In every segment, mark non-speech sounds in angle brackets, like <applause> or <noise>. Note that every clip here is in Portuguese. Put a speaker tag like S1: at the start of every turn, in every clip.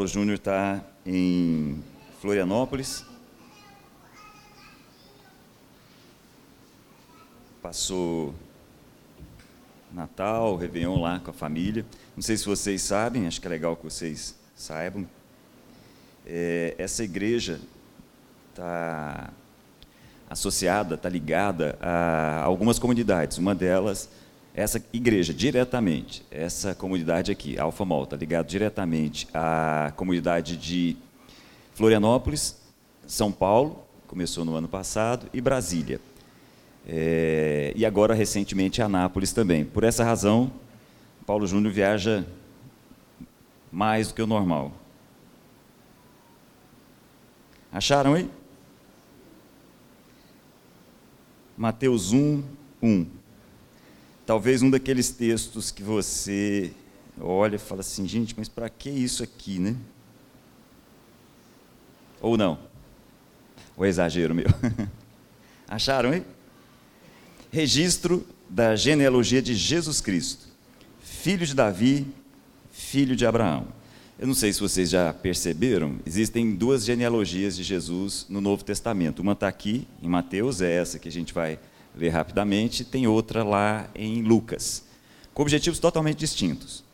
S1: Paulo Júnior está em Florianópolis. Passou Natal, Réveillon lá com a família. Não sei se vocês sabem, acho que é legal que vocês saibam. É, essa igreja está associada, está ligada a algumas comunidades. Uma delas, essa igreja, diretamente, essa comunidade aqui, Alfa Mol, está ligada diretamente à comunidade de Florianópolis, São Paulo, começou no ano passado, e Brasília. É, e agora, recentemente, Anápolis também. Por essa razão, Paulo Júnior viaja mais do que o normal. Acharam aí? Mateus 1, 1. Talvez um daqueles textos que você olha e fala assim, gente, mas para que isso aqui, né? Ou não? Ou é exagero meu? <laughs> Acharam aí? Registro da genealogia de Jesus Cristo, filho de Davi, filho de Abraão. Eu não sei se vocês já perceberam, existem duas genealogias de Jesus no Novo Testamento. Uma está aqui, em Mateus, é essa que a gente vai ler rapidamente, tem outra lá em Lucas, com objetivos totalmente distintos.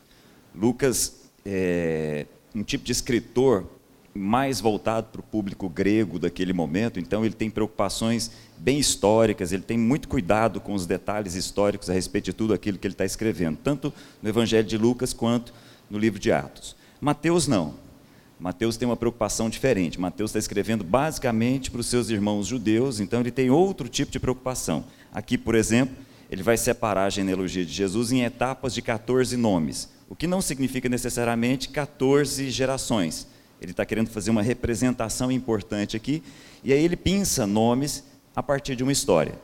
S1: Lucas é um tipo de escritor mais voltado para o público grego daquele momento, então ele tem preocupações bem históricas, ele tem muito cuidado com os detalhes históricos a respeito de tudo aquilo que ele está escrevendo, tanto no Evangelho de Lucas quanto no livro de Atos. Mateus não. Mateus tem uma preocupação diferente. Mateus está escrevendo basicamente para os seus irmãos judeus, então ele tem outro tipo de preocupação. Aqui, por exemplo, ele vai separar a genealogia de Jesus em etapas de 14 nomes, o que não significa necessariamente 14 gerações ele está querendo fazer uma representação importante aqui, e aí ele pinça nomes a partir de uma história.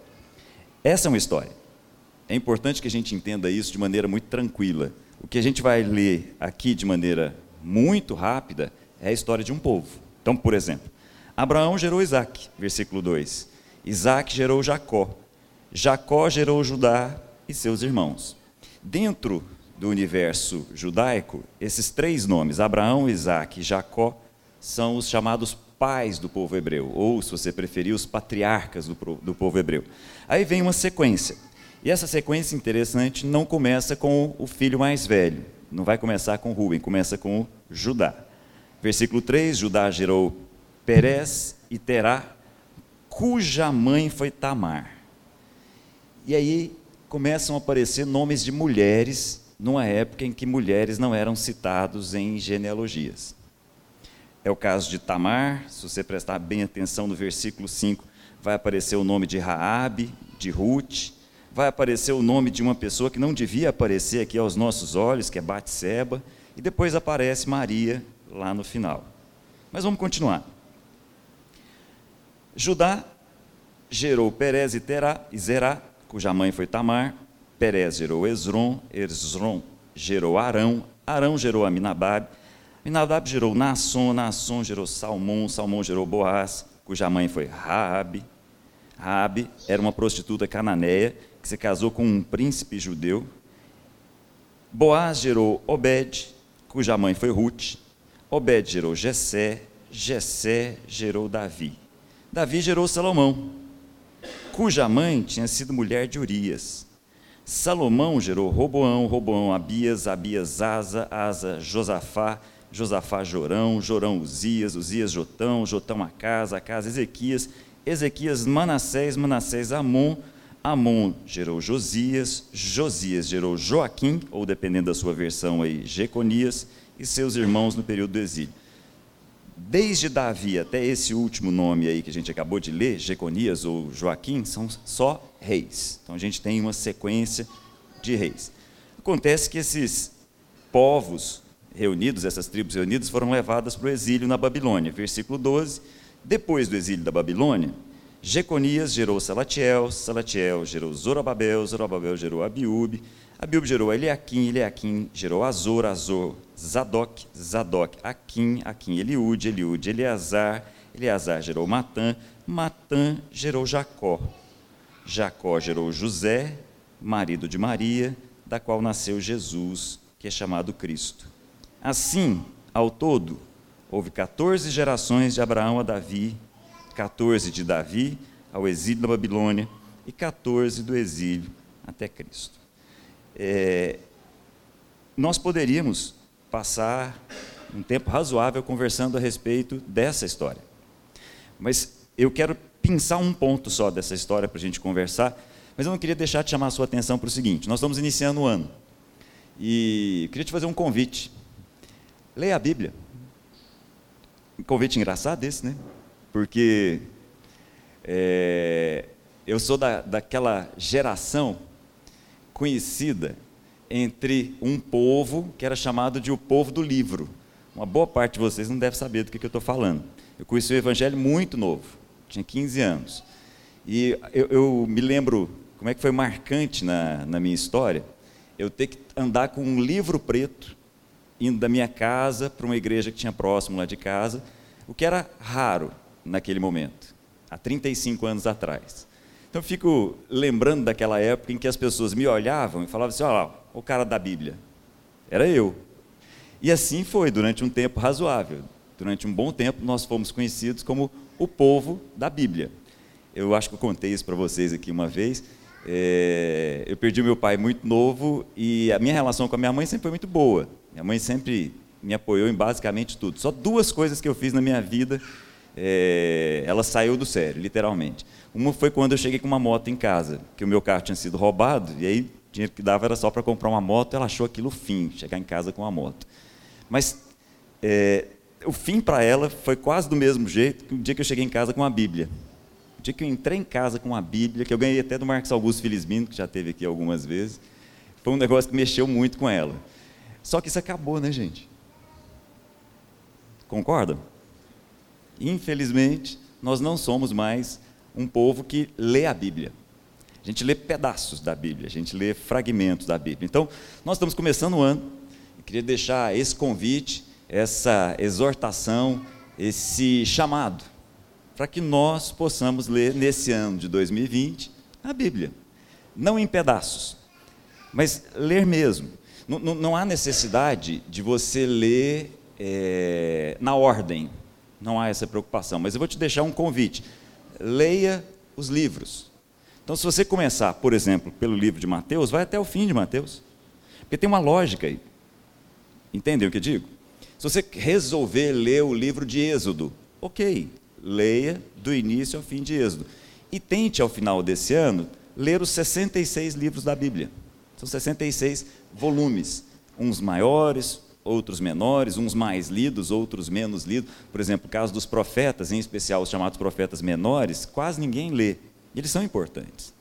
S1: Essa é uma história. É importante que a gente entenda isso de maneira muito tranquila. O que a gente vai ler aqui de maneira muito rápida é a história de um povo. Então, por exemplo, Abraão gerou Isaac, versículo 2. Isaac gerou Jacó. Jacó gerou Judá e seus irmãos. Dentro do universo judaico, esses três nomes, Abraão, Isaac e Jacó, são os chamados pais do povo hebreu, ou, se você preferir, os patriarcas do, povo hebreu. Aí vem uma sequência. E essa sequência interessante não começa com o filho mais velho, não vai começar com Rubem, começa com Judá. Versículo 3: Judá gerou Perez e Terá, cuja mãe foi Tamar. E aí começam a aparecer nomes de mulheres numa época em que mulheres não eram citados em genealogias. É o caso de Tamar, se você prestar bem atenção no versículo 5, vai aparecer o nome de Raabe, de Ruth, vai aparecer o nome de uma pessoa que não devia aparecer aqui aos nossos olhos, que é Batseba, e depois aparece Maria lá no final. Mas vamos continuar. Judá gerou Perez e Terá e Zerá, cuja mãe foi Tamar, Perez gerou Esron, Esron gerou Arão, Arão gerou Aminadab, Aminadab gerou Naasson, Naasson gerou Salmão, Salmão gerou Boaz, cuja mãe foi Raabe. Raabe era uma prostituta cananeia que se casou com um príncipe judeu. Boaz gerou Obed, cuja mãe foi Ruth. Obed gerou Jessé, Jessé gerou Davi. Davi gerou Salomão, cuja mãe tinha sido mulher de Urias. Salomão gerou Roboão, Roboão Abias, Abias Asa, Asa Josafá, Josafá Jorão, Jorão Uzias, Uzias Jotão, Jotão Acasa, Acasa Ezequias, Ezequias Manassés, Manassés Amon, Amon gerou Josias, Josias gerou Joaquim, ou dependendo da sua versão aí, Jeconias, e seus irmãos no período do exílio. Desde Davi até esse último nome aí que a gente acabou de ler, Jeconias ou Joaquim, são só reis. Então a gente tem uma sequência de reis. Acontece que esses povos reunidos, essas tribos reunidas, foram levadas para o exílio na Babilônia. Versículo 12. Depois do exílio da Babilônia, Jeconias gerou Salatiel, Salatiel gerou Zorobabel, Zorobabel gerou Abiúbe, Abiúbe gerou Eliakim, Eliakim gerou Azor, Azor, Zadok, Zadok, Aquim, Aquim, Eliúde, Eliúde, Eleazar, Eleazar gerou Matã, Matã gerou Jacó, Jacó gerou José, marido de Maria, da qual nasceu Jesus, que é chamado Cristo. Assim, Ao todo, houve 14 gerações de Abraão a Davi, 14 de Davi ao exílio da Babilônia e 14 do exílio até Cristo. É, nós poderíamos passar um tempo razoável conversando a respeito dessa história. Mas eu quero pensar um ponto só dessa história para a gente conversar, mas eu não queria deixar de chamar a sua atenção para o seguinte: nós estamos iniciando o ano e queria te fazer um convite. Leia a Bíblia. Um convite engraçado esse, né? Porque é, eu sou da, daquela geração conhecida entre um povo que era chamado de o povo do livro. Uma boa parte de vocês não deve saber do que, eu estou falando. Eu conheci o Evangelho muito novo, tinha 15 anos. E eu, eu, me lembro como é que foi marcante na, na minha história, eu ter que andar com um livro preto, indo da minha casa para uma igreja que tinha próximo lá de casa, o que era raro naquele momento, há 35 anos atrás. Então eu fico lembrando daquela época em que as pessoas me olhavam e falavam assim: olha lá, o cara da Bíblia. Era eu. E assim foi durante um tempo razoável. Durante um bom tempo nós fomos conhecidos como o povo da Bíblia. Eu acho que eu contei isso para vocês aqui uma vez. É, eu perdi meu pai muito novo e a minha relação com a minha mãe sempre foi muito boa. Minha mãe sempre me apoiou em basicamente tudo. Só duas coisas que eu fiz na minha vida, é, ela saiu do sério, literalmente. Uma foi quando eu cheguei com uma moto em casa, que o meu carro tinha sido roubado, e aí o dinheiro que dava era só para comprar uma moto, ela achou aquilo fim, chegar em casa com uma moto. Mas é, o fim para ela foi quase do mesmo jeito que o dia que eu cheguei em casa com a Bíblia. O dia que eu entrei em casa com a Bíblia, que eu ganhei até do Marcos Augusto Felizmino, que já teve aqui algumas vezes, foi um negócio que mexeu muito com ela. Só que isso acabou, né, gente? Concordam? Infelizmente, nós não somos mais um povo que lê a Bíblia. A gente lê pedaços da Bíblia, a gente lê fragmentos da Bíblia. Então, nós estamos começando o ano, eu queria deixar esse convite, essa exortação, esse chamado, para que nós possamos ler nesse ano de 2020 a Bíblia. Não em pedaços, mas ler mesmo. Não, não, não há necessidade de você ler é, na ordem, não há essa preocupação. Mas eu vou te deixar um convite leia os livros. Então, se você começar, por exemplo, pelo livro de Mateus, vai até o fim de Mateus. Porque tem uma lógica aí. Entendem o que eu digo? Se você resolver ler o livro de Êxodo, ok, leia do início ao fim de Êxodo. E tente, ao final desse ano, ler os 66 livros da Bíblia. São 66 volumes, uns maiores, outros menores, uns mais lidos, outros menos lidos. Por exemplo, o caso dos profetas, em especial os chamados profetas menores, quase ninguém lê. Eles são importantes.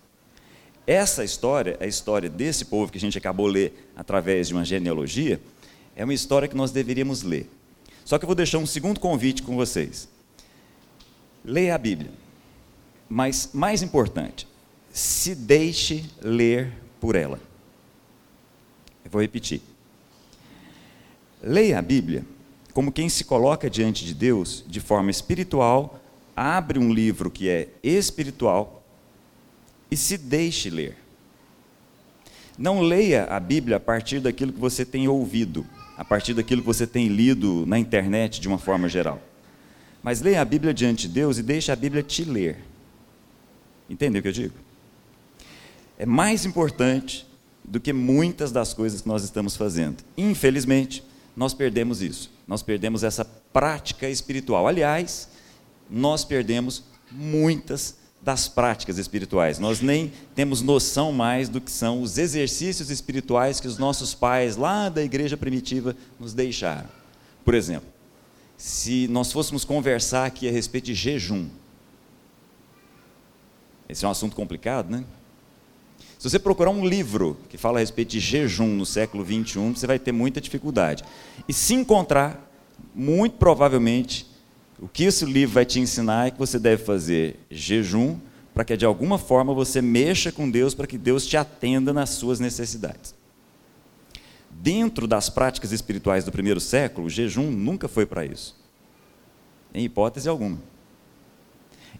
S1: Essa história, a história desse povo que a gente acabou de ler através de uma genealogia, é uma história que nós deveríamos ler. Só que eu vou deixar um segundo convite com vocês. Leia a Bíblia. Mas, mais importante, se deixe ler por ela. Eu vou repetir Leia a Bíblia como quem se coloca diante de Deus de forma espiritual, abre um livro que é espiritual e se deixe ler. Não leia a Bíblia a partir daquilo que você tem ouvido, a partir daquilo que você tem lido na internet de uma forma geral. Mas leia a Bíblia diante de Deus e deixe a Bíblia te ler. Entendeu o que eu digo? É mais importante do que muitas das coisas que nós estamos fazendo. Infelizmente, nós perdemos isso. Nós perdemos essa prática espiritual. Aliás, nós perdemos muitas das práticas espirituais. Nós nem temos noção mais do que são os exercícios espirituais que os nossos pais lá da igreja primitiva nos deixaram. Por exemplo, se nós fôssemos conversar aqui a respeito de jejum, esse é um assunto complicado, né? Se você procurar um livro que fala a respeito de jejum no século 21, você vai ter muita dificuldade. E se encontrar, muito provavelmente, o que esse livro vai te ensinar é que você deve fazer jejum para que de alguma forma você mexa com Deus para que Deus te atenda nas suas necessidades. Dentro das práticas espirituais do primeiro século, o jejum nunca foi para isso, em hipótese alguma.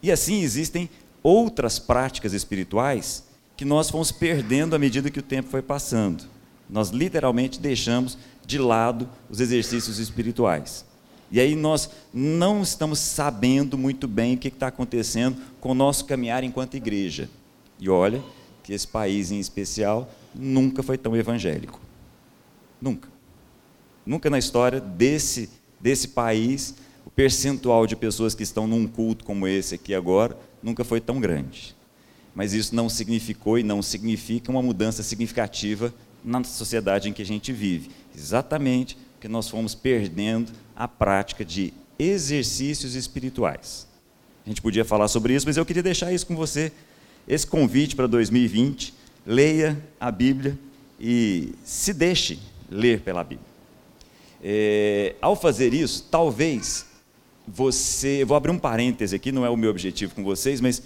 S1: E assim existem outras práticas espirituais que nós fomos perdendo à medida que o tempo foi passando. Nós literalmente deixamos de lado os exercícios espirituais. E aí nós não estamos sabendo muito bem o que está acontecendo com o nosso caminhar enquanto igreja. E olha que esse país em especial nunca foi tão evangélico. Nunca. Nunca na história desse, desse país, o percentual de pessoas que estão num culto como esse aqui agora nunca foi tão grande. Mas isso não significou e não significa uma mudança significativa na sociedade em que a gente vive. Exatamente porque nós fomos perdendo a prática de exercícios espirituais. A gente podia falar sobre isso, mas eu queria deixar isso com você, esse convite para 2020. Leia a Bíblia e se deixe ler pela Bíblia. É, ao fazer isso, talvez você. Vou abrir um parêntese aqui, não é o meu objetivo com vocês, mas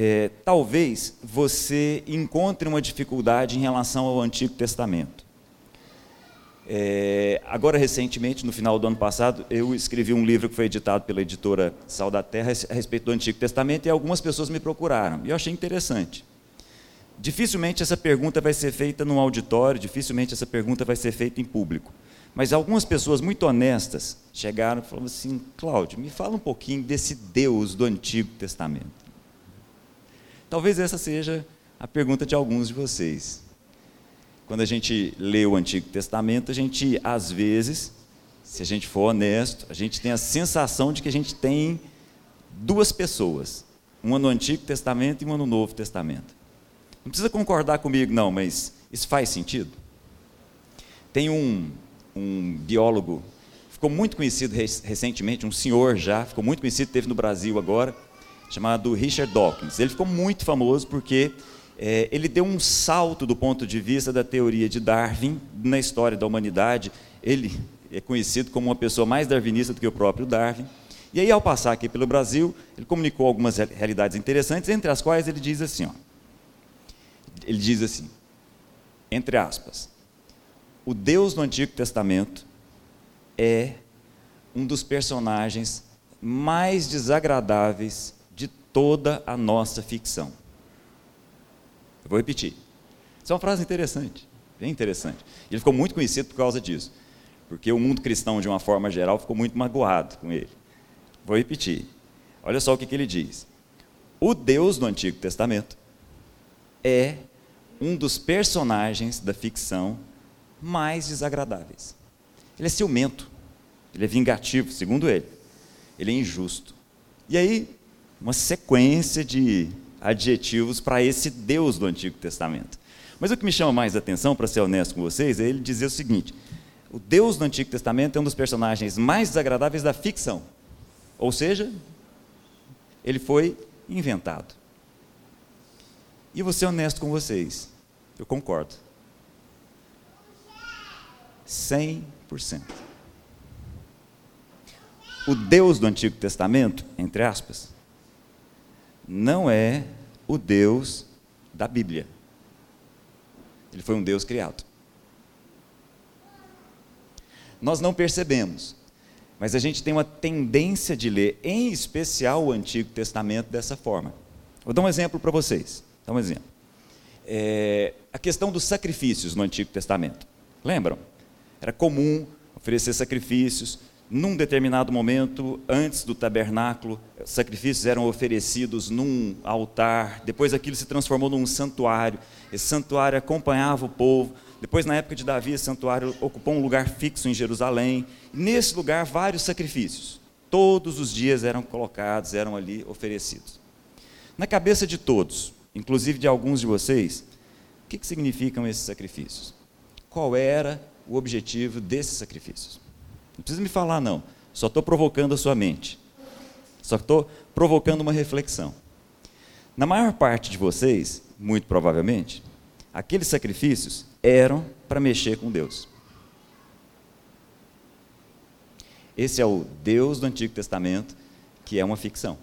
S1: é, talvez você encontre uma dificuldade em relação ao Antigo Testamento. É, agora, recentemente, no final do ano passado, eu escrevi um livro que foi editado pela editora Sal da Terra a respeito do Antigo Testamento e algumas pessoas me procuraram. E eu achei interessante. Dificilmente essa pergunta vai ser feita num auditório, dificilmente essa pergunta vai ser feita em público. Mas algumas pessoas muito honestas chegaram e falaram assim: Cláudio, me fala um pouquinho desse Deus do Antigo Testamento. Talvez essa seja a pergunta de alguns de vocês. Quando a gente lê o Antigo Testamento, a gente, às vezes, se a gente for honesto, a gente tem a sensação de que a gente tem duas pessoas, uma no Antigo Testamento e uma no Novo Testamento. Não precisa concordar comigo, não, mas isso faz sentido? Tem um, um biólogo, ficou muito conhecido recentemente, um senhor já, ficou muito conhecido, teve no Brasil agora, chamado Richard Dawkins. Ele ficou muito famoso porque é, ele deu um salto do ponto de vista da teoria de Darwin na história da humanidade. Ele é conhecido como uma pessoa mais darwinista do que o próprio Darwin. E aí, ao passar aqui pelo Brasil, ele comunicou algumas realidades interessantes, entre as quais ele diz assim: ó, ele diz assim, entre aspas, o Deus do Antigo Testamento é um dos personagens mais desagradáveis de toda a nossa ficção. Eu vou repetir. Isso é uma frase interessante, bem interessante. Ele ficou muito conhecido por causa disso, porque o mundo cristão, de uma forma geral, ficou muito magoado com ele. Vou repetir. Olha só o que, que ele diz. O Deus do Antigo Testamento é um dos personagens da ficção mais desagradáveis. Ele é ciumento, ele é vingativo, segundo ele. Ele é injusto. E aí, uma sequência de adjetivos para esse Deus do Antigo Testamento. Mas o que me chama mais atenção, para ser honesto com vocês, é ele dizer o seguinte: o Deus do Antigo Testamento é um dos personagens mais desagradáveis da ficção. Ou seja, ele foi inventado. E vou ser honesto com vocês, eu concordo. 100%. O Deus do Antigo Testamento, entre aspas, não é o Deus da Bíblia. Ele foi um Deus criado. Nós não percebemos, mas a gente tem uma tendência de ler, em especial o Antigo Testamento, dessa forma. Vou dar um exemplo para vocês. Dá um exemplo. É, a questão dos sacrifícios no Antigo Testamento. Lembram? Era comum oferecer sacrifícios. Num determinado momento, antes do tabernáculo, sacrifícios eram oferecidos num altar. Depois aquilo se transformou num santuário. Esse santuário acompanhava o povo. Depois, na época de Davi, esse santuário ocupou um lugar fixo em Jerusalém. nesse lugar, vários sacrifícios. Todos os dias eram colocados, eram ali oferecidos. Na cabeça de todos, inclusive de alguns de vocês, o que, que significam esses sacrifícios? Qual era o objetivo desses sacrifícios? Não precisa me falar, não. Só estou provocando a sua mente. Só estou provocando uma reflexão. Na maior parte de vocês, muito provavelmente, aqueles sacrifícios eram para mexer com Deus. Esse é o Deus do Antigo Testamento, que é uma ficção.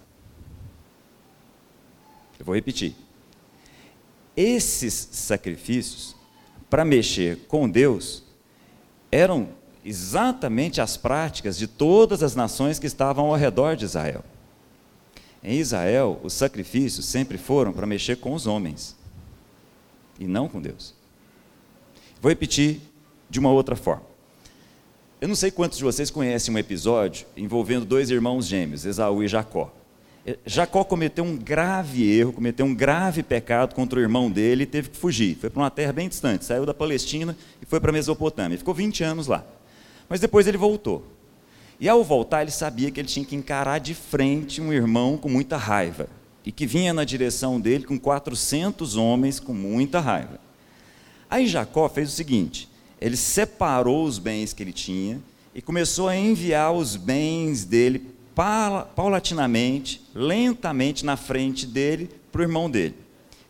S1: Eu vou repetir. Esses sacrifícios, para mexer com Deus, eram exatamente as práticas de todas as nações que estavam ao redor de Israel. Em Israel, os sacrifícios sempre foram para mexer com os homens e não com Deus. Vou repetir de uma outra forma. Eu não sei quantos de vocês conhecem um episódio envolvendo dois irmãos gêmeos, Esaú e Jacó. Jacó cometeu um grave erro, cometeu um grave pecado contra o irmão dele e teve que fugir. Foi para uma terra bem distante, saiu da Palestina e foi para a Mesopotâmia. Ficou 20 anos lá. Mas depois ele voltou. E ao voltar, ele sabia que ele tinha que encarar de frente um irmão com muita raiva e que vinha na direção dele com 400 homens com muita raiva. Aí Jacó fez o seguinte: ele separou os bens que ele tinha e começou a enviar os bens dele paulatinamente, lentamente na frente dele para o irmão dele.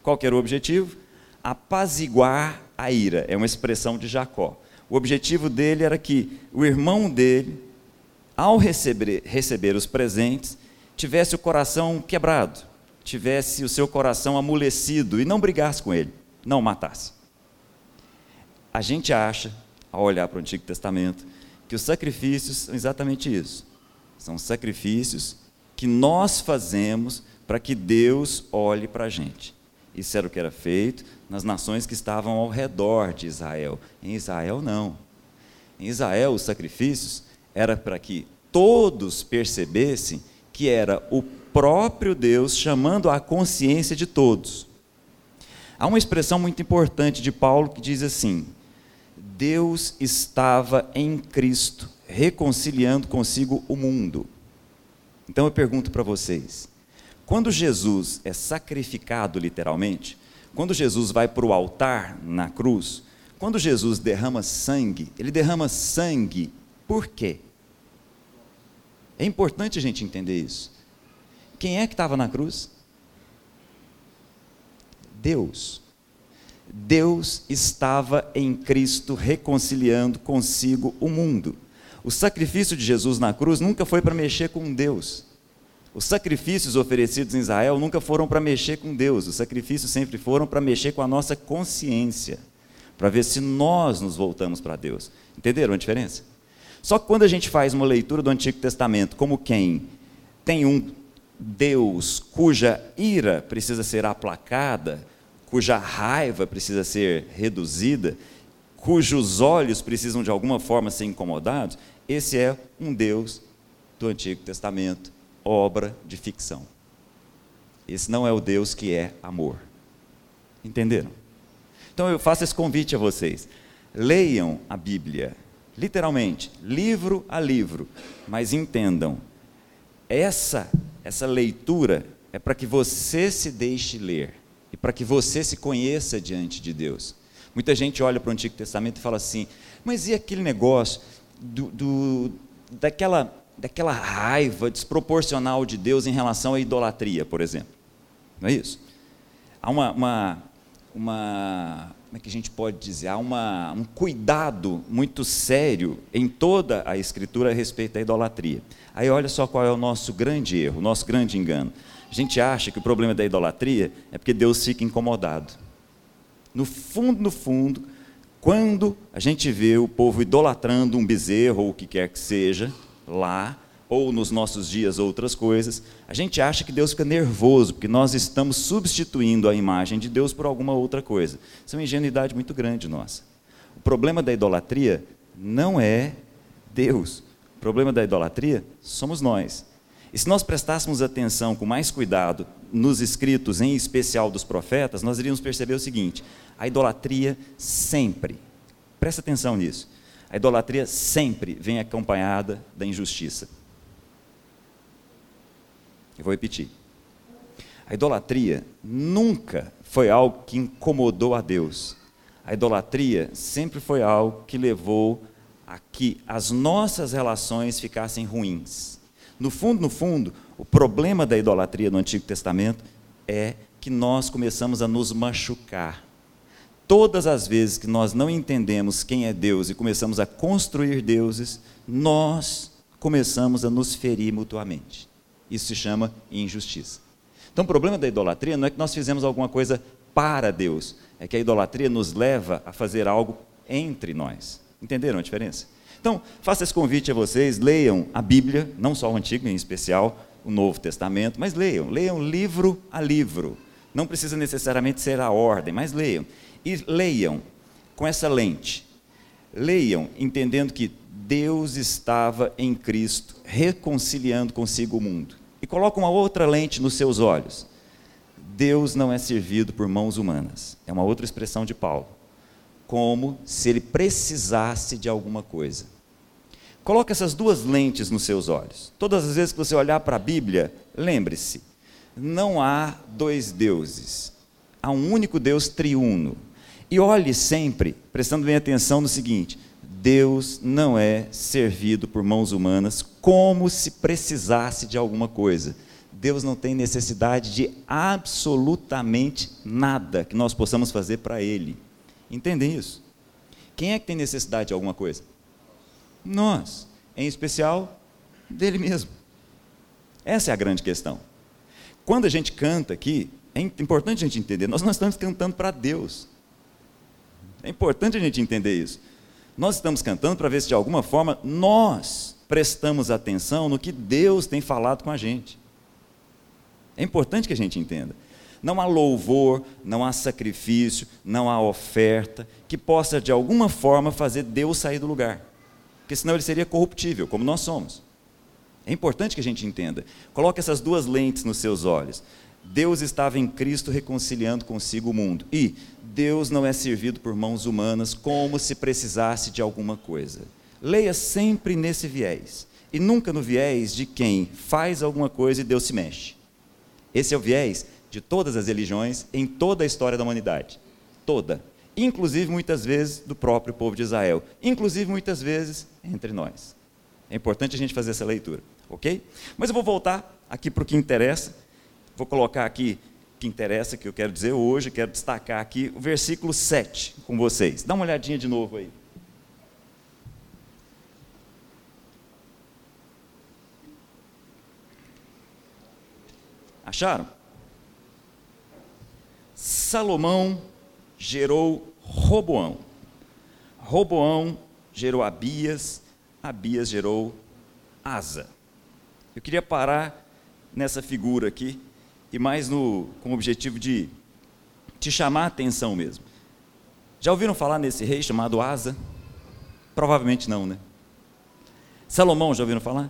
S1: Qual era o objetivo? Apaziguar a ira, é uma expressão de Jacó. O objetivo dele era que o irmão dele, ao receber, receber os presentes, tivesse o coração quebrado, tivesse o seu coração amolecido e não brigasse com ele, não matasse. A gente acha, ao olhar para o Antigo Testamento, que os sacrifícios são exatamente isso são sacrifícios que nós fazemos para que Deus olhe para a gente. Isso era o que era feito nas nações que estavam ao redor de Israel. Em Israel, não. Em Israel, os sacrifícios era para que todos percebessem que era o próprio Deus chamando a consciência de todos. Há uma expressão muito importante de Paulo que diz assim: Deus estava em Cristo reconciliando consigo o mundo. Então eu pergunto para vocês: quando Jesus é sacrificado literalmente, quando Jesus vai para o altar na cruz, quando Jesus derrama sangue, ele derrama sangue por quê? É importante a gente entender isso. Quem é que estava na cruz? Deus. Deus estava em Cristo reconciliando consigo o mundo. O sacrifício de Jesus na cruz nunca foi para mexer com Deus. Os sacrifícios oferecidos em Israel nunca foram para mexer com Deus. Os sacrifícios sempre foram para mexer com a nossa consciência, para ver se nós nos voltamos para Deus. Entenderam a diferença? Só que quando a gente faz uma leitura do Antigo Testamento como quem tem um Deus cuja ira precisa ser aplacada, cuja raiva precisa ser reduzida, cujos olhos precisam de alguma forma ser incomodados, esse é um Deus do Antigo Testamento, obra de ficção. Esse não é o Deus que é amor. Entenderam? Então eu faço esse convite a vocês. Leiam a Bíblia, literalmente, livro a livro, mas entendam, essa essa leitura é para que você se deixe ler e para que você se conheça diante de Deus. Muita gente olha para o Antigo Testamento e fala assim: mas e aquele negócio? do, do, daquela, daquela raiva desproporcional de Deus em relação à idolatria, por exemplo. Não é isso? Há uma, uma, uma como é que a gente pode dizer? Há uma, um cuidado muito sério em toda a Escritura a respeito da idolatria. Aí olha só qual é o nosso grande erro, o nosso grande engano. A gente acha que o problema da idolatria é porque Deus fica incomodado. No fundo, no fundo, quando a gente vê o povo idolatrando um bezerro ou o que quer que seja, lá, ou nos nossos dias outras coisas, a gente acha que Deus fica nervoso, porque nós estamos substituindo a imagem de Deus por alguma outra coisa. Isso é uma ingenuidade muito grande nossa. O problema da idolatria não é Deus. O problema da idolatria somos nós. E se nós prestássemos atenção com mais cuidado nos escritos, em especial dos profetas, nós iríamos perceber o seguinte: a idolatria sempre, presta atenção nisso, a idolatria sempre vem acompanhada da injustiça. Eu vou repetir. A idolatria nunca foi algo que incomodou a Deus. A idolatria sempre foi algo que levou a que as nossas relações ficassem ruins. No fundo, no fundo, o problema da idolatria no Antigo Testamento é que nós começamos a nos machucar Todas as vezes que nós não entendemos quem é Deus e começamos a construir deuses, nós começamos a nos ferir mutuamente. Isso se chama injustiça. Então, o problema da idolatria não é que nós fizemos alguma coisa para Deus, é que a idolatria nos leva a fazer algo entre nós. Entenderam a diferença? Então, faça esse convite a vocês, leiam a Bíblia, não só o Antigo, em especial o Novo Testamento, mas leiam, leiam livro a livro. Não precisa necessariamente ser a ordem, mas leiam. E leiam com essa lente. Leiam entendendo que Deus estava em Cristo, reconciliando consigo o mundo. E coloca uma outra lente nos seus olhos. Deus não é servido por mãos humanas. É uma outra expressão de Paulo. Como se ele precisasse de alguma coisa. Coloque essas duas lentes nos seus olhos. Todas as vezes que você olhar para a Bíblia, lembre-se: não há dois deuses. Há um único Deus triuno. E olhe sempre, prestando bem atenção no seguinte: Deus não é servido por mãos humanas como se precisasse de alguma coisa. Deus não tem necessidade de absolutamente nada que nós possamos fazer para Ele. Entendem isso? Quem é que tem necessidade de alguma coisa? Nós, em especial dele mesmo. Essa é a grande questão. Quando a gente canta aqui, é importante a gente entender, nós não estamos cantando para Deus. É importante a gente entender isso. Nós estamos cantando para ver se de alguma forma nós prestamos atenção no que Deus tem falado com a gente. É importante que a gente entenda. Não há louvor, não há sacrifício, não há oferta que possa de alguma forma fazer Deus sair do lugar. Porque senão ele seria corruptível, como nós somos. É importante que a gente entenda. Coloque essas duas lentes nos seus olhos. Deus estava em Cristo reconciliando consigo o mundo. E Deus não é servido por mãos humanas como se precisasse de alguma coisa. Leia sempre nesse viés. E nunca no viés de quem faz alguma coisa e Deus se mexe. Esse é o viés de todas as religiões em toda a história da humanidade. Toda. Inclusive, muitas vezes, do próprio povo de Israel. Inclusive, muitas vezes, entre nós. É importante a gente fazer essa leitura, ok? Mas eu vou voltar aqui para o que interessa. Vou colocar aqui que interessa, que eu quero dizer hoje, quero destacar aqui o versículo 7 com vocês. Dá uma olhadinha de novo aí. Acharam? Salomão gerou Roboão. Roboão gerou Abias, Abias gerou Asa. Eu queria parar nessa figura aqui e mais no, com o objetivo de te chamar a atenção mesmo. Já ouviram falar nesse rei chamado Asa? Provavelmente não, né? Salomão, já ouviram falar?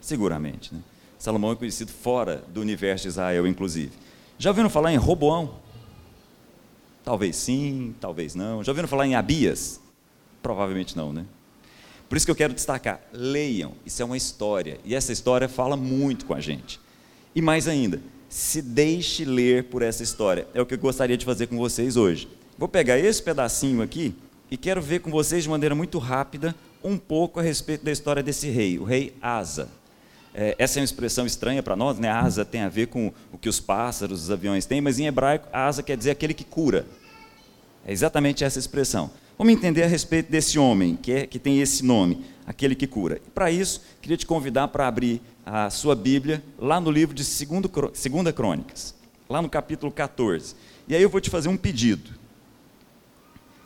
S1: Seguramente, né? Salomão é conhecido fora do universo de Israel, inclusive. Já ouviram falar em Roboão? Talvez sim, talvez não. Já ouviram falar em Abias? Provavelmente não, né? Por isso que eu quero destacar: leiam, isso é uma história, e essa história fala muito com a gente. E mais ainda, se deixe ler por essa história. É o que eu gostaria de fazer com vocês hoje. Vou pegar esse pedacinho aqui e quero ver com vocês de maneira muito rápida um pouco a respeito da história desse rei, o rei Asa. É, essa é uma expressão estranha para nós, né? Asa tem a ver com o que os pássaros, os aviões têm, mas em hebraico, asa quer dizer aquele que cura. É exatamente essa expressão. Vamos entender a respeito desse homem, que, é, que tem esse nome, aquele que cura. E para isso, queria te convidar para abrir a sua Bíblia lá no livro de 2 Crônicas, lá no capítulo 14. E aí eu vou te fazer um pedido.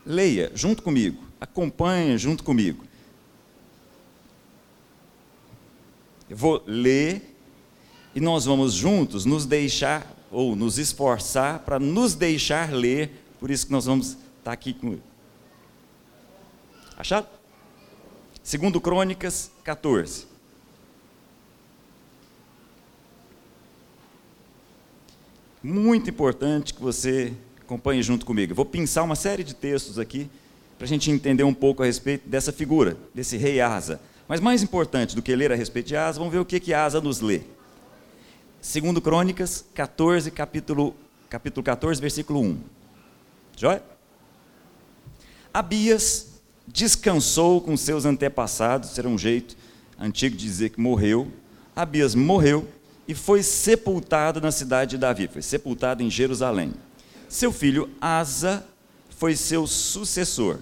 S1: Leia junto comigo, acompanhe junto comigo. Eu vou ler e nós vamos juntos nos deixar ou nos esforçar para nos deixar ler, por isso que nós vamos estar tá aqui com Achado? Segundo Crônicas 14. Muito importante que você acompanhe junto comigo. Eu vou pensar uma série de textos aqui para a gente entender um pouco a respeito dessa figura, desse rei Asa. Mas mais importante do que ler a respeito de Asa, vamos ver o que, que Asa nos lê. Segundo Crônicas 14, capítulo, capítulo 14, versículo 1. Joia? Abias descansou com seus antepassados, será um jeito antigo de dizer que morreu. Abias morreu e foi sepultado na cidade de Davi, foi sepultado em Jerusalém. Seu filho Asa foi seu sucessor.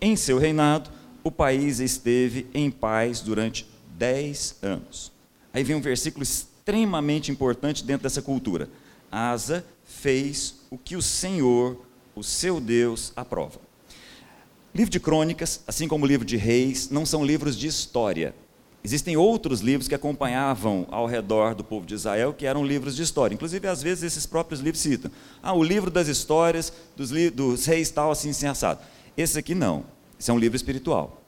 S1: Em seu reinado, o país esteve em paz durante dez anos. Aí vem um versículo extremamente importante dentro dessa cultura. Asa fez o que o Senhor, o seu Deus, aprova. Livro de Crônicas, assim como o livro de Reis, não são livros de história. Existem outros livros que acompanhavam ao redor do povo de Israel, que eram livros de história. Inclusive, às vezes, esses próprios livros citam. Ah, o livro das histórias dos, dos reis tal, assim, assim, assado. Esse aqui não. Isso é um livro espiritual.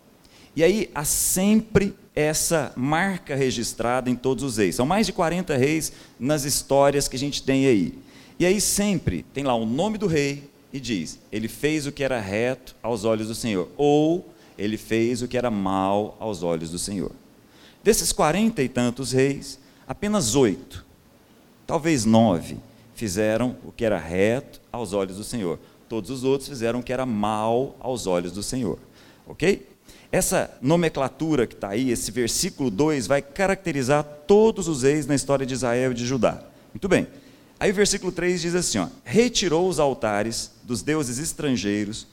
S1: E aí há sempre essa marca registrada em todos os reis. São mais de 40 reis nas histórias que a gente tem aí. E aí sempre tem lá o nome do rei e diz: ele fez o que era reto aos olhos do Senhor, ou ele fez o que era mal aos olhos do Senhor. Desses quarenta e tantos reis, apenas oito, talvez nove, fizeram o que era reto aos olhos do Senhor. Todos os outros fizeram o que era mal aos olhos do Senhor. Ok? Essa nomenclatura que está aí, esse versículo 2, vai caracterizar todos os reis na história de Israel e de Judá. Muito bem. Aí o versículo 3 diz assim: ó, retirou os altares dos deuses estrangeiros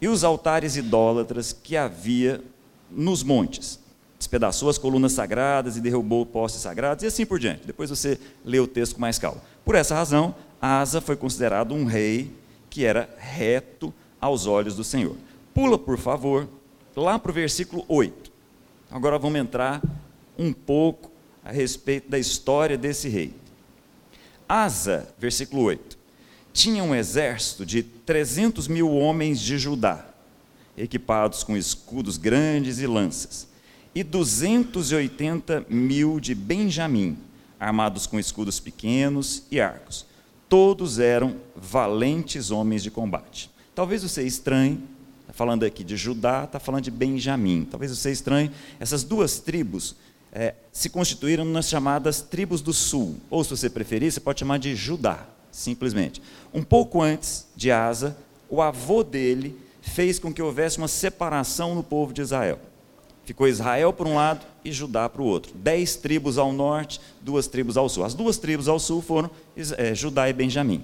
S1: e os altares idólatras que havia nos montes. Despedaçou as colunas sagradas e derrubou postes sagrados e assim por diante. Depois você lê o texto com mais calma. Por essa razão, Asa foi considerado um rei que era reto aos olhos do Senhor. Pula, por favor, lá para o versículo 8. Agora vamos entrar um pouco a respeito da história desse rei. Asa, versículo 8, tinha um exército de 300 mil homens de Judá, equipados com escudos grandes e lanças, e 280 mil de Benjamim, armados com escudos pequenos e arcos. Todos eram valentes homens de combate. Talvez você estranhe, está falando aqui de Judá, está falando de Benjamim. Talvez você estranhe, essas duas tribos é, se constituíram nas chamadas tribos do sul, ou se você preferir, você pode chamar de Judá, simplesmente. Um pouco antes de Asa, o avô dele fez com que houvesse uma separação no povo de Israel. Ficou Israel por um lado e Judá para o outro. Dez tribos ao norte, duas tribos ao sul. As duas tribos ao sul foram é, Judá e Benjamim.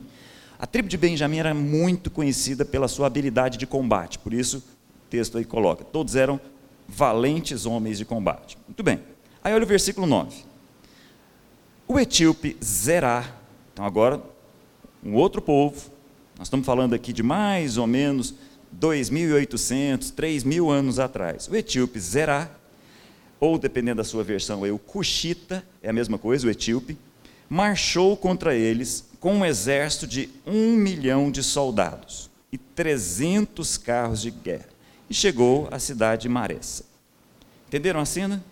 S1: A tribo de Benjamim era muito conhecida pela sua habilidade de combate, por isso o texto aí coloca: todos eram valentes homens de combate. Muito bem. Aí olha o versículo 9. O etíope Zerá, então agora um outro povo, nós estamos falando aqui de mais ou menos 2.800, 3.000 anos atrás. O etíope Zerá, ou dependendo da sua versão, é o Cuxita, é a mesma coisa, o etíope, marchou contra eles com um exército de um milhão de soldados e 300 carros de guerra, e chegou à cidade de Maressa. Entenderam a cena?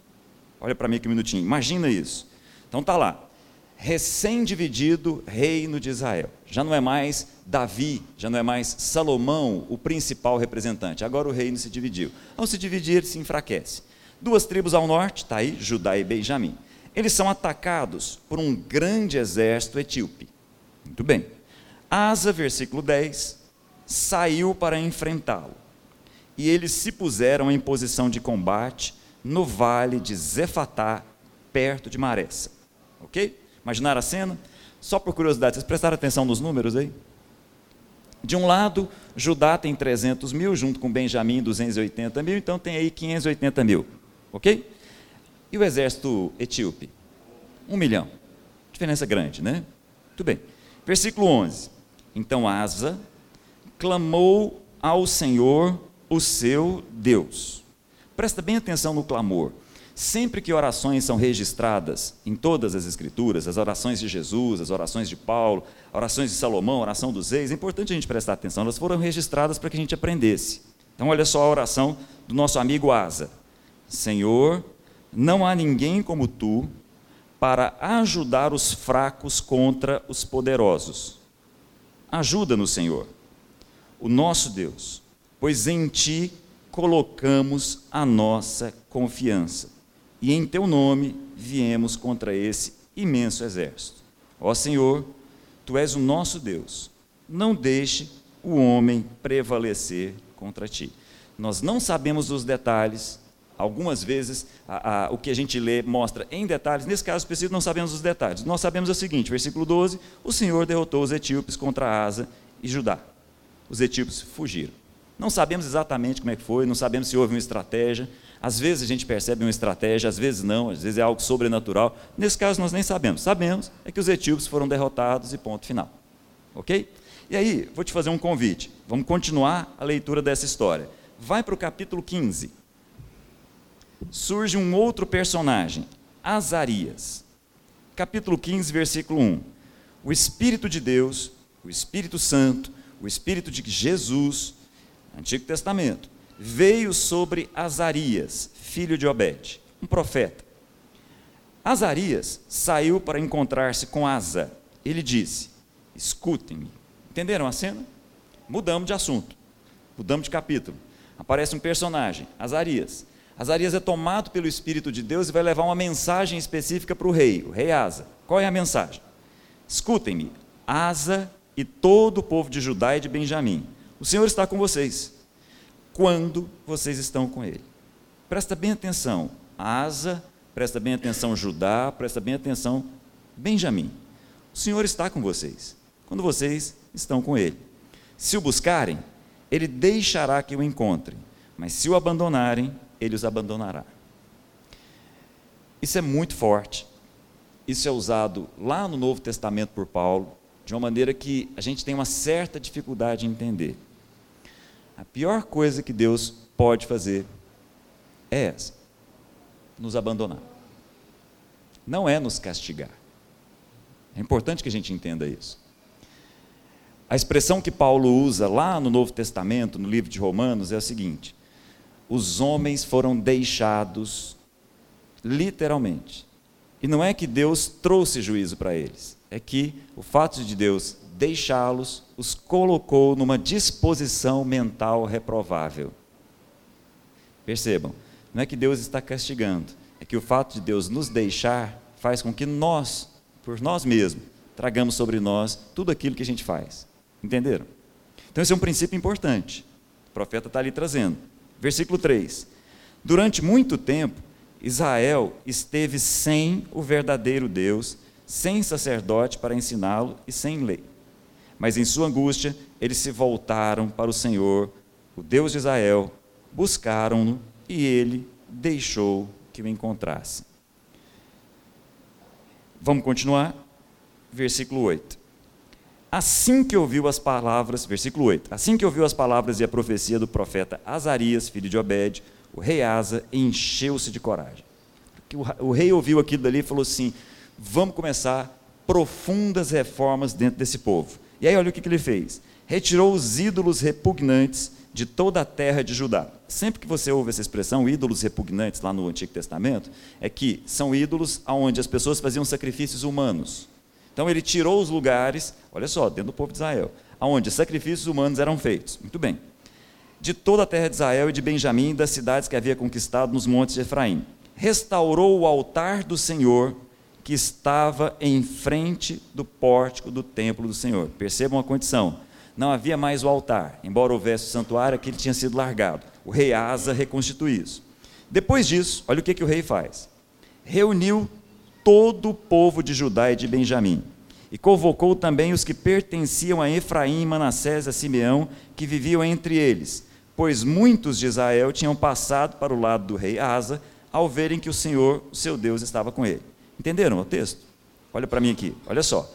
S1: Olha para mim aqui um minutinho. Imagina isso. Então tá lá. Recém-dividido reino de Israel. Já não é mais Davi, já não é mais Salomão o principal representante. Agora o reino se dividiu. Ao se dividir, se enfraquece. Duas tribos ao norte, está aí, Judá e Benjamim. Eles são atacados por um grande exército etíope. Muito bem. Asa, versículo 10, saiu para enfrentá-lo. E eles se puseram em posição de combate no vale de Zefatá, perto de Maressa. Ok? Imaginaram a cena? Só por curiosidade, vocês prestaram atenção nos números aí? De um lado, Judá tem 300 mil, junto com Benjamim 280 mil, então tem aí 580 mil. Ok? E o exército etíope? Um milhão. Diferença grande, né? Muito bem. Versículo 11. Então Asa clamou ao Senhor, o seu Deus. Presta bem atenção no clamor. Sempre que orações são registradas em todas as Escrituras, as orações de Jesus, as orações de Paulo, orações de Salomão, oração dos reis, é importante a gente prestar atenção, elas foram registradas para que a gente aprendesse. Então, olha só a oração do nosso amigo Asa: Senhor, não há ninguém como tu para ajudar os fracos contra os poderosos. Ajuda-nos, Senhor, o nosso Deus, pois em ti colocamos a nossa confiança. E em teu nome viemos contra esse imenso exército. Ó Senhor, tu és o nosso Deus. Não deixe o homem prevalecer contra ti. Nós não sabemos os detalhes, algumas vezes a, a, o que a gente lê mostra em detalhes, nesse caso específico não sabemos os detalhes. Nós sabemos o seguinte, versículo 12: o Senhor derrotou os etíopes contra Asa e Judá. Os etíopes fugiram. Não sabemos exatamente como é que foi, não sabemos se houve uma estratégia. Às vezes a gente percebe uma estratégia, às vezes não, às vezes é algo sobrenatural. Nesse caso nós nem sabemos. Sabemos é que os etíopes foram derrotados e ponto final. Ok? E aí, vou te fazer um convite. Vamos continuar a leitura dessa história. Vai para o capítulo 15. Surge um outro personagem, Azarias. Capítulo 15, versículo 1. O Espírito de Deus, o Espírito Santo, o Espírito de Jesus Antigo Testamento, veio sobre Azarias, filho de Obed, um profeta. Azarias saiu para encontrar-se com Asa. Ele disse: Escutem-me. Entenderam a cena? Mudamos de assunto, mudamos de capítulo. Aparece um personagem, Azarias. Azarias é tomado pelo Espírito de Deus e vai levar uma mensagem específica para o rei, o rei Asa. Qual é a mensagem? Escutem-me, Asa e todo o povo de Judá e de Benjamim. O Senhor está com vocês. Quando vocês estão com Ele. Presta bem atenção. Asa, presta bem atenção Judá, presta bem atenção Benjamim. O Senhor está com vocês. Quando vocês estão com Ele. Se o buscarem, Ele deixará que o encontrem. Mas se o abandonarem, Ele os abandonará. Isso é muito forte. Isso é usado lá no Novo Testamento por Paulo, de uma maneira que a gente tem uma certa dificuldade em entender. A pior coisa que Deus pode fazer é essa: nos abandonar. Não é nos castigar. É importante que a gente entenda isso. A expressão que Paulo usa lá no Novo Testamento, no livro de Romanos, é a seguinte: os homens foram deixados, literalmente, e não é que Deus trouxe juízo para eles, é que o fato de Deus deixá-los os colocou numa disposição mental reprovável. Percebam, não é que Deus está castigando, é que o fato de Deus nos deixar faz com que nós, por nós mesmos, tragamos sobre nós tudo aquilo que a gente faz. Entenderam? Então, esse é um princípio importante. O profeta está ali trazendo. Versículo 3: Durante muito tempo, Israel esteve sem o verdadeiro Deus, sem sacerdote para ensiná-lo e sem lei. Mas em sua angústia, eles se voltaram para o Senhor, o Deus de Israel, buscaram-no e ele deixou que o encontrasse. Vamos continuar? Versículo 8. Assim que ouviu as palavras, versículo 8. Assim que ouviu as palavras e a profecia do profeta Azarias, filho de Obed, o rei Asa encheu-se de coragem. O, rei ouviu aquilo dali e falou assim: vamos começar profundas reformas dentro desse povo. E aí, olha o que, que ele fez: retirou os ídolos repugnantes de toda a terra de Judá. Sempre que você ouve essa expressão, ídolos repugnantes, lá no Antigo Testamento, é que são ídolos onde as pessoas faziam sacrifícios humanos. Então ele tirou os lugares, olha só, dentro do povo de Israel, onde sacrifícios humanos eram feitos. Muito bem de toda a terra de Israel e de Benjamim, das cidades que havia conquistado nos montes de Efraim. Restaurou o altar do Senhor que estava em frente do pórtico do templo do Senhor. Percebam a condição. Não havia mais o altar, embora houvesse o santuário, aquele tinha sido largado. O rei Asa reconstituiu isso. Depois disso, olha o que, que o rei faz. Reuniu todo o povo de Judá e de Benjamim e convocou também os que pertenciam a Efraim, Manassés e a Simeão, que viviam entre eles, pois muitos de Israel tinham passado para o lado do rei Asa, ao verem que o Senhor, o seu Deus, estava com ele. Entenderam o texto? Olha para mim aqui, olha só.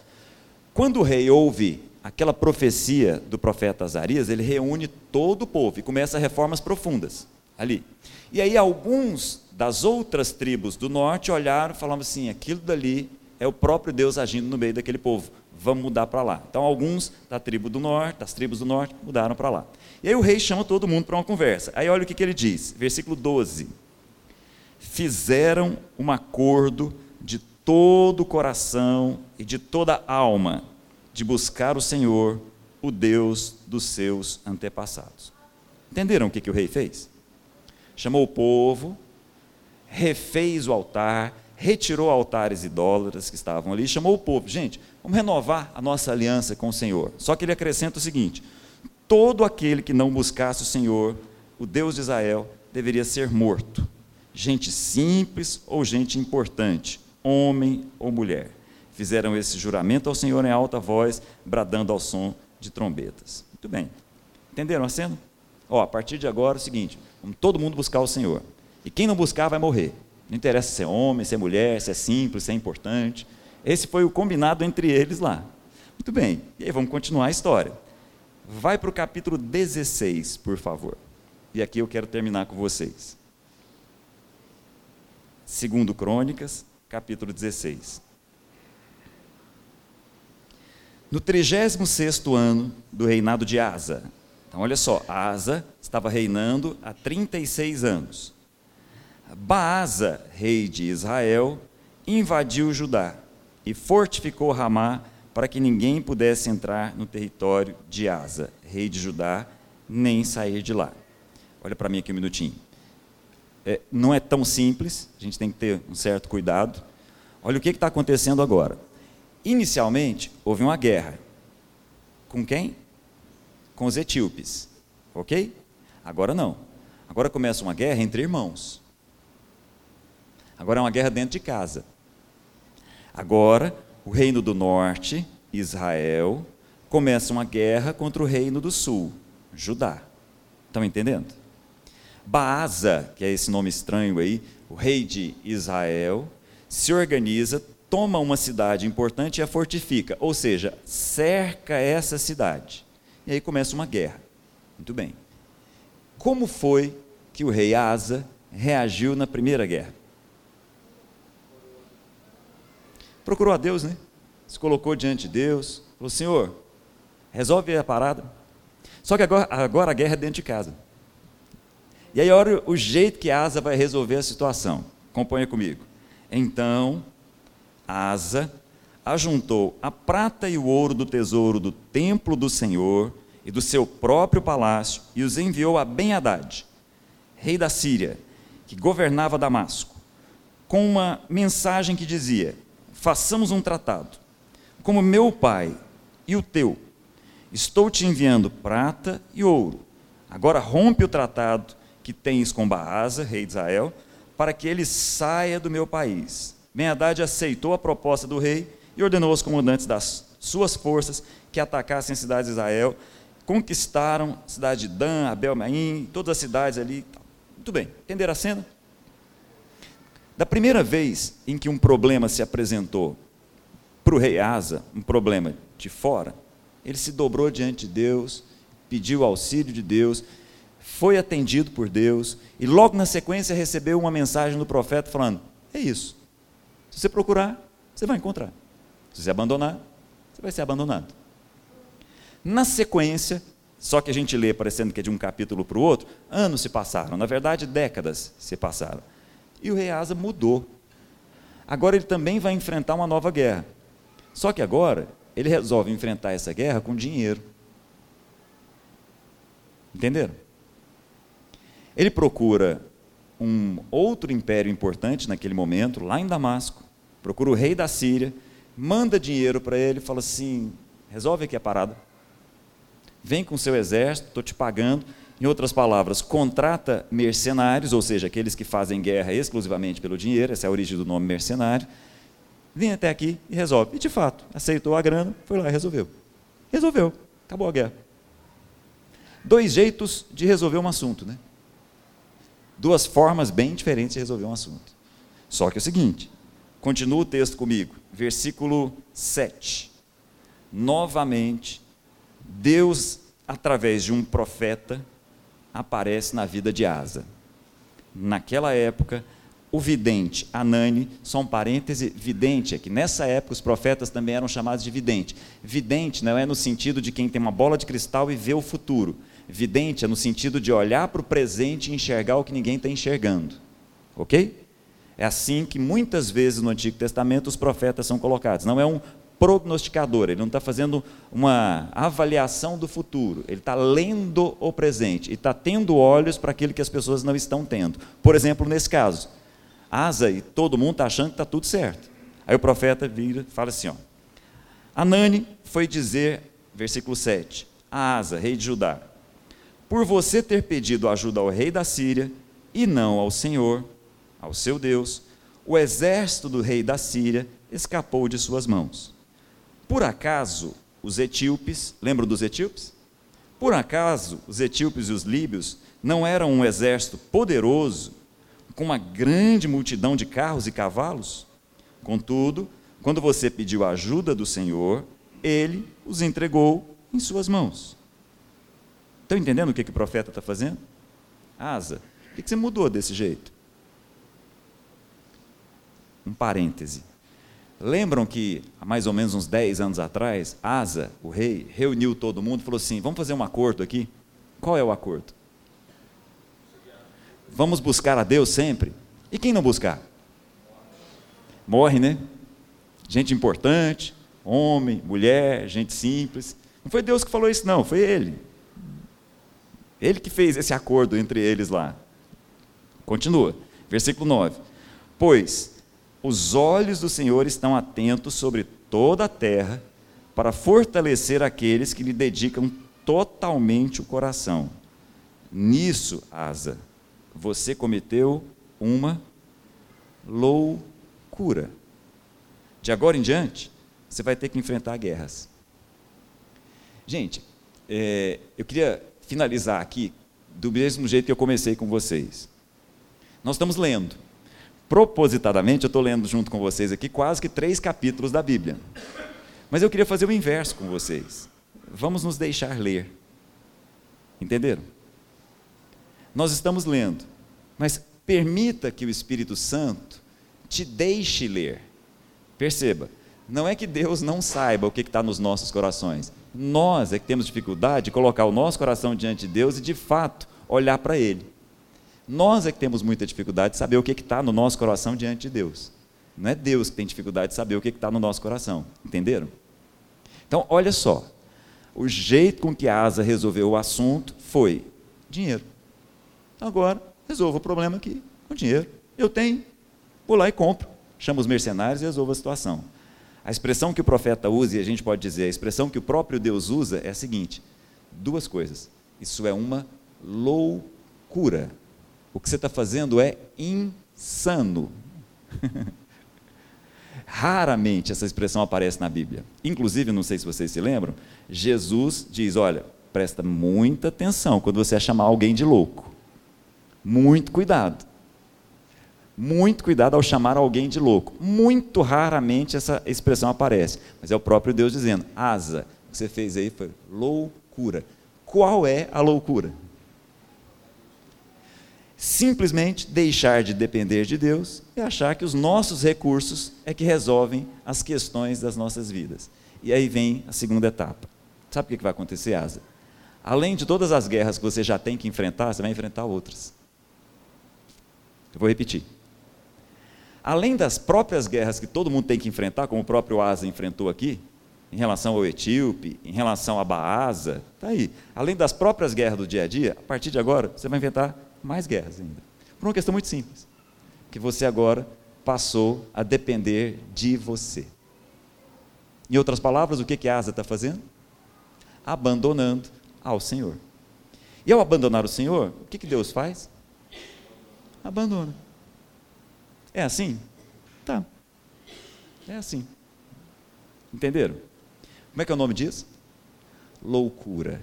S1: Quando o rei ouve aquela profecia do profeta Azarias, ele reúne todo o povo e começa reformas profundas ali. E aí alguns das outras tribos do norte olharam e falaram assim: aquilo dali é o próprio Deus agindo no meio daquele povo. Vamos mudar para lá. Então, alguns da tribo do norte, das tribos do norte, mudaram para lá. E aí o rei chama todo mundo para uma conversa. Aí olha o que, que ele diz, versículo 12. Fizeram um acordo de todo o coração e de toda a alma de buscar o Senhor, o Deus dos seus antepassados. Entenderam o que, que o rei fez? Chamou o povo, refez o altar, retirou altares idólatras que estavam ali, chamou o povo, gente, vamos renovar a nossa aliança com o Senhor. Só que ele acrescenta o seguinte: todo aquele que não buscasse o Senhor, o Deus de Israel, deveria ser morto. Gente simples ou gente importante, homem ou mulher. Fizeram esse juramento ao Senhor em alta voz, bradando ao som de trombetas. Muito bem. Entenderam a cena? Ó, a partir de agora é o seguinte: vamos todo mundo buscar o Senhor. E quem não buscar vai morrer. Não interessa se é homem, se é mulher, se é simples, se é importante. Esse foi o combinado entre eles lá. Muito bem, e aí vamos continuar a história. Vai para o capítulo 16, por favor. E aqui eu quero terminar com vocês. Segundo Crônicas, capítulo 16. No 36º ano do reinado de Asa, Então, olha só, Asa estava reinando há 36 anos. Baasa, rei de Israel, invadiu Judá e fortificou Ramá para que ninguém pudesse entrar no território de Asa, rei de Judá, nem sair de lá. Olha para mim aqui um minutinho. É, não é tão simples, a gente tem que ter um certo cuidado. Olha o que está acontecendo agora. Inicialmente, houve uma guerra. Com quem? Com os etíopes. Ok? Agora não. Agora começa uma guerra entre irmãos. Agora é uma guerra dentro de casa. Agora, o reino do norte, Israel, começa uma guerra contra o reino do sul, Judá. Estão entendendo? Baasa, que é esse nome estranho aí, o rei de Israel, se organiza, toma uma cidade importante e a fortifica, ou seja, cerca essa cidade. E aí começa uma guerra. Muito bem. Como foi que o rei Asa reagiu na primeira guerra? Procurou a Deus, né? Se colocou diante de Deus, falou: Senhor, resolve a parada. Só que agora, agora a guerra é dentro de casa. E aí, olha o jeito que Asa vai resolver a situação. Acompanha comigo. Então, Asa ajuntou a prata e o ouro do tesouro do templo do Senhor e do seu próprio palácio e os enviou a Ben-Hadad, rei da Síria, que governava Damasco, com uma mensagem que dizia: façamos um tratado. Como meu pai e o teu, estou te enviando prata e ouro. Agora rompe o tratado que tens com Baasa, rei de Israel, para que ele saia do meu país. ben aceitou a proposta do rei e ordenou aos comandantes das suas forças que atacassem a cidade de Israel. Conquistaram a cidade de Dan, Abel Maim, todas as cidades ali. Muito bem, entenderam a cena? Da primeira vez em que um problema se apresentou para o rei Asa, um problema de fora, ele se dobrou diante de Deus, pediu auxílio de Deus, foi atendido por Deus e logo na sequência recebeu uma mensagem do profeta falando: é isso. Se você procurar, você vai encontrar. Se você abandonar, você vai ser abandonado. Na sequência, só que a gente lê parecendo que é de um capítulo para o outro, anos se passaram, na verdade décadas se passaram. E o rei Asa mudou. Agora ele também vai enfrentar uma nova guerra. Só que agora ele resolve enfrentar essa guerra com dinheiro. Entenderam? Ele procura um outro império importante naquele momento, lá em Damasco, procura o rei da Síria, manda dinheiro para ele fala assim: resolve aqui a parada. Vem com seu exército, estou te pagando, em outras palavras, contrata mercenários, ou seja, aqueles que fazem guerra exclusivamente pelo dinheiro, essa é a origem do nome mercenário. Vem até aqui e resolve. E de fato, aceitou a grana, foi lá e resolveu. Resolveu. Acabou a guerra. Dois jeitos de resolver um assunto, né? Duas formas bem diferentes de resolver um assunto. Só que é o seguinte, continua o texto comigo, versículo 7. Novamente, Deus, através de um profeta, aparece na vida de Asa. Naquela época, o vidente, Anani, só um parêntese, vidente, é que nessa época os profetas também eram chamados de vidente. Vidente não é no sentido de quem tem uma bola de cristal e vê o futuro. Vidente é no sentido de olhar para o presente e enxergar o que ninguém está enxergando. Ok? É assim que muitas vezes no Antigo Testamento os profetas são colocados. Não é um prognosticador, ele não está fazendo uma avaliação do futuro, ele está lendo o presente e está tendo olhos para aquilo que as pessoas não estão tendo. Por exemplo, nesse caso, Asa e todo mundo está achando que está tudo certo. Aí o profeta vira e fala assim: ó, Anani foi dizer, versículo 7, a Asa, rei de Judá, por você ter pedido ajuda ao rei da Síria e não ao Senhor, ao seu Deus, o exército do rei da Síria escapou de suas mãos. Por acaso, os etíopes, lembram dos etíopes? Por acaso, os etíopes e os líbios não eram um exército poderoso, com uma grande multidão de carros e cavalos? Contudo, quando você pediu a ajuda do Senhor, ele os entregou em suas mãos. Estão entendendo o que, que o profeta está fazendo? Asa, por que você mudou desse jeito? Um parêntese. Lembram que há mais ou menos uns 10 anos atrás, Asa, o rei, reuniu todo mundo e falou assim: vamos fazer um acordo aqui. Qual é o acordo? Vamos buscar a Deus sempre? E quem não buscar? Morre, né? Gente importante, homem, mulher, gente simples. Não foi Deus que falou isso, não, foi Ele. Ele que fez esse acordo entre eles lá. Continua, versículo 9. Pois os olhos do Senhor estão atentos sobre toda a terra para fortalecer aqueles que lhe dedicam totalmente o coração. Nisso, Asa, você cometeu uma loucura. De agora em diante, você vai ter que enfrentar guerras. Gente, é, eu queria finalizar aqui do mesmo jeito que eu comecei com vocês. Nós estamos lendo. Propositadamente, eu estou lendo junto com vocês aqui quase que três capítulos da Bíblia. Mas eu queria fazer o inverso com vocês. Vamos nos deixar ler. Entenderam? Nós estamos lendo, mas permita que o Espírito Santo te deixe ler. Perceba, não é que Deus não saiba o que está nos nossos corações. Nós é que temos dificuldade de colocar o nosso coração diante de Deus e, de fato, olhar para Ele. Nós é que temos muita dificuldade de saber o que está no nosso coração diante de Deus. Não é Deus que tem dificuldade de saber o que está no nosso coração. Entenderam? Então, olha só. O jeito com que a Asa resolveu o assunto foi dinheiro. Agora, resolva o problema aqui com dinheiro. Eu tenho, vou lá e compro. Chama os mercenários e resolva a situação. A expressão que o profeta usa, e a gente pode dizer, a expressão que o próprio Deus usa é a seguinte: duas coisas. Isso é uma loucura. O que você está fazendo é insano. <laughs> Raramente essa expressão aparece na Bíblia. Inclusive, não sei se vocês se lembram, Jesus diz: olha, presta muita atenção quando você chamar alguém de louco. Muito cuidado. Muito cuidado ao chamar alguém de louco. Muito raramente essa expressão aparece, mas é o próprio Deus dizendo: Asa, o que você fez aí foi loucura. Qual é a loucura? Simplesmente deixar de depender de Deus e achar que os nossos recursos é que resolvem as questões das nossas vidas. E aí vem a segunda etapa. Sabe o que vai acontecer, Asa? Além de todas as guerras que você já tem que enfrentar, você vai enfrentar outras. Eu vou repetir. Além das próprias guerras que todo mundo tem que enfrentar, como o próprio Asa enfrentou aqui, em relação ao etíope, em relação a Baasa, tá aí. Além das próprias guerras do dia a dia, a partir de agora você vai enfrentar mais guerras ainda. Por uma questão muito simples, que você agora passou a depender de você. Em outras palavras, o que que Asa está fazendo? Abandonando ao Senhor. E ao abandonar o Senhor, o que, que Deus faz? abandona. É assim? Tá. É assim. Entenderam? Como é que é o nome disso? Loucura.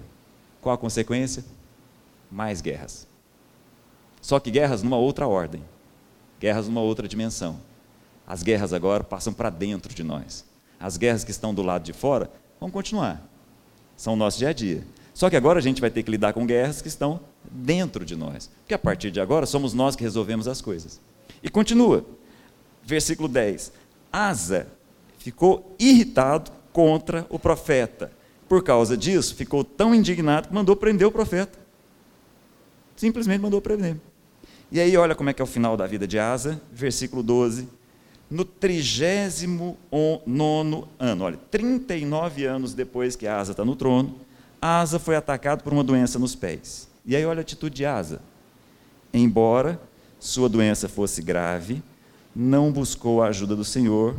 S1: Qual a consequência? Mais guerras. Só que guerras numa outra ordem. Guerras numa outra dimensão. As guerras agora passam para dentro de nós. As guerras que estão do lado de fora vão continuar. São o nosso dia a dia. Só que agora a gente vai ter que lidar com guerras que estão dentro de nós. Porque a partir de agora somos nós que resolvemos as coisas. E continua, versículo 10. Asa ficou irritado contra o profeta. Por causa disso, ficou tão indignado que mandou prender o profeta. Simplesmente mandou prender. E aí, olha como é que é o final da vida de Asa, versículo 12. No 39 ano, olha, 39 anos depois que Asa está no trono, Asa foi atacado por uma doença nos pés. E aí olha a atitude de Asa. Embora sua doença fosse grave, não buscou a ajuda do Senhor,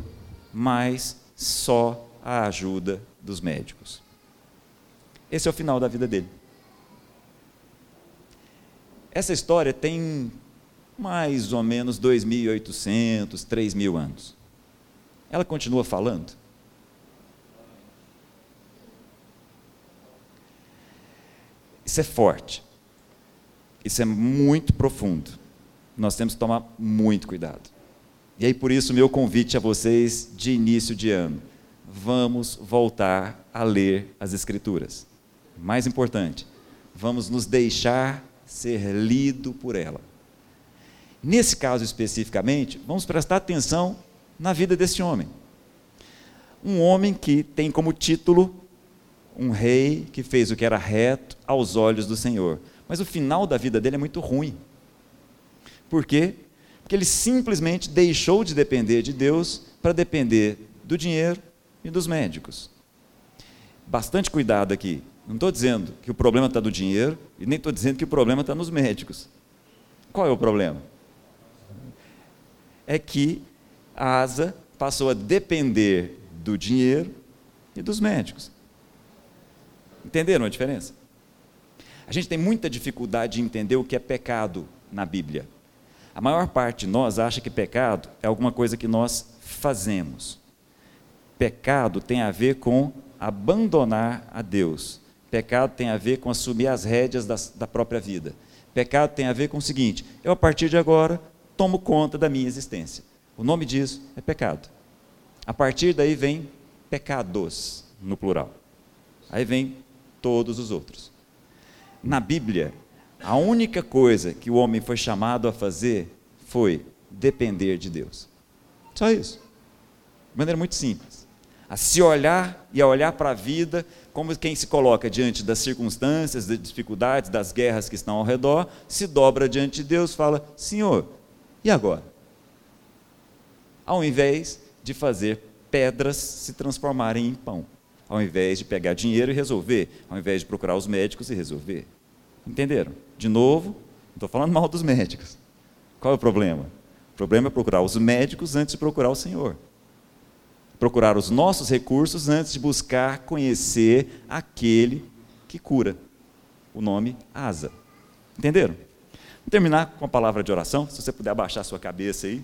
S1: mas só a ajuda dos médicos. Esse é o final da vida dele. Essa história tem mais ou menos 2.800, 3.000 anos. Ela continua falando. Isso é forte. Isso é muito profundo. Nós temos que tomar muito cuidado. E aí, por isso, meu convite a vocês de início de ano: vamos voltar a ler as Escrituras. Mais importante, vamos nos deixar ser lido por ela. Nesse caso especificamente, vamos prestar atenção na vida desse homem. Um homem que tem como título um rei que fez o que era reto aos olhos do Senhor. Mas o final da vida dele é muito ruim. Por quê? Porque ele simplesmente deixou de depender de Deus para depender do dinheiro e dos médicos. Bastante cuidado aqui. Não estou dizendo que o problema está no dinheiro e nem estou dizendo que o problema está nos médicos. Qual é o problema? É que a asa passou a depender do dinheiro e dos médicos. Entenderam a diferença? A gente tem muita dificuldade de entender o que é pecado na Bíblia. A maior parte de nós acha que pecado é alguma coisa que nós fazemos. Pecado tem a ver com abandonar a Deus. Pecado tem a ver com assumir as rédeas da, da própria vida. Pecado tem a ver com o seguinte: eu a partir de agora tomo conta da minha existência. O nome disso é pecado. A partir daí vem pecados, no plural. Aí vem todos os outros. Na Bíblia, a única coisa que o homem foi chamado a fazer foi depender de Deus. Só isso. De maneira muito simples. A se olhar e a olhar para a vida como quem se coloca diante das circunstâncias, das dificuldades, das guerras que estão ao redor, se dobra diante de Deus, fala: Senhor, e agora? Ao invés de fazer pedras se transformarem em pão ao invés de pegar dinheiro e resolver, ao invés de procurar os médicos e resolver. Entenderam? De novo, estou falando mal dos médicos. Qual é o problema? O problema é procurar os médicos antes de procurar o Senhor. Procurar os nossos recursos antes de buscar conhecer aquele que cura. O nome Asa. Entenderam? Vou terminar com a palavra de oração. Se você puder abaixar sua cabeça aí.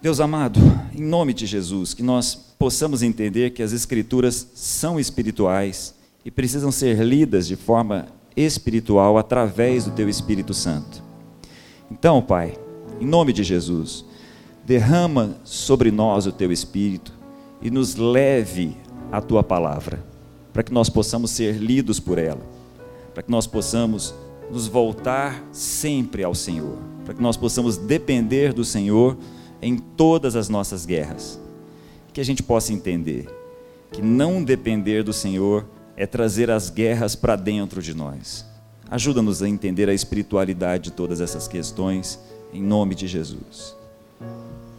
S1: Deus amado, em nome de Jesus, que nós possamos entender que as Escrituras são espirituais e precisam ser lidas de forma espiritual através do Teu Espírito Santo. Então, Pai, em nome de Jesus, derrama sobre nós o Teu Espírito e nos leve a Tua palavra, para que nós possamos ser lidos por ela, para que nós possamos nos voltar sempre ao Senhor, para que nós possamos depender do Senhor em todas as nossas guerras. Que a gente possa entender que não depender do Senhor é trazer as guerras para dentro de nós. Ajuda-nos a entender a espiritualidade de todas essas questões, em nome de Jesus.